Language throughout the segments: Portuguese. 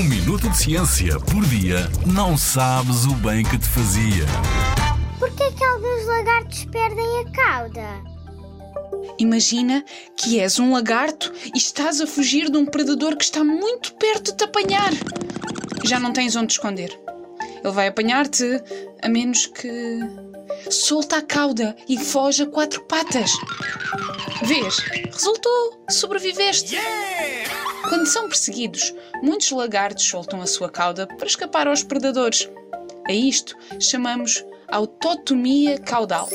Um minuto de ciência por dia não sabes o bem que te fazia. Por que é que alguns lagartos perdem a cauda? Imagina que és um lagarto e estás a fugir de um predador que está muito perto de te apanhar. Já não tens onde te esconder. Ele vai apanhar-te, a menos que. Solta a cauda e foge a quatro patas. Vês? Resultou! Sobreviveste! Quando são perseguidos, muitos lagartos soltam a sua cauda para escapar aos predadores. A isto chamamos autotomia caudal.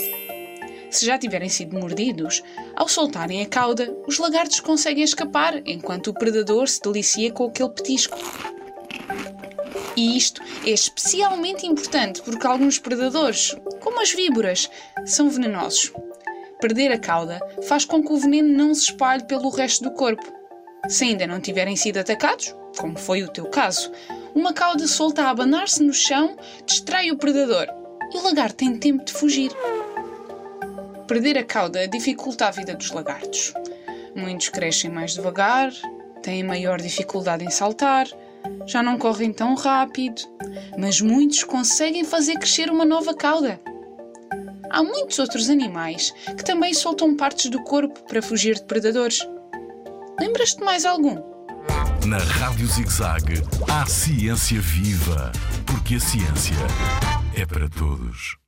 Se já tiverem sido mordidos, ao soltarem a cauda, os lagartos conseguem escapar enquanto o predador se delicia com aquele petisco. E isto é especialmente importante porque alguns predadores, como as víboras, são venenosos. Perder a cauda faz com que o veneno não se espalhe pelo resto do corpo. Se ainda não tiverem sido atacados, como foi o teu caso, uma cauda solta a abanar-se no chão distrai o predador e o lagarto tem tempo de fugir. Perder a cauda dificulta a vida dos lagartos. Muitos crescem mais devagar, têm maior dificuldade em saltar, já não correm tão rápido, mas muitos conseguem fazer crescer uma nova cauda. Há muitos outros animais que também soltam partes do corpo para fugir de predadores. Lembras-te mais algum? Na Rádio ZigZag há ciência viva, porque a ciência é para todos.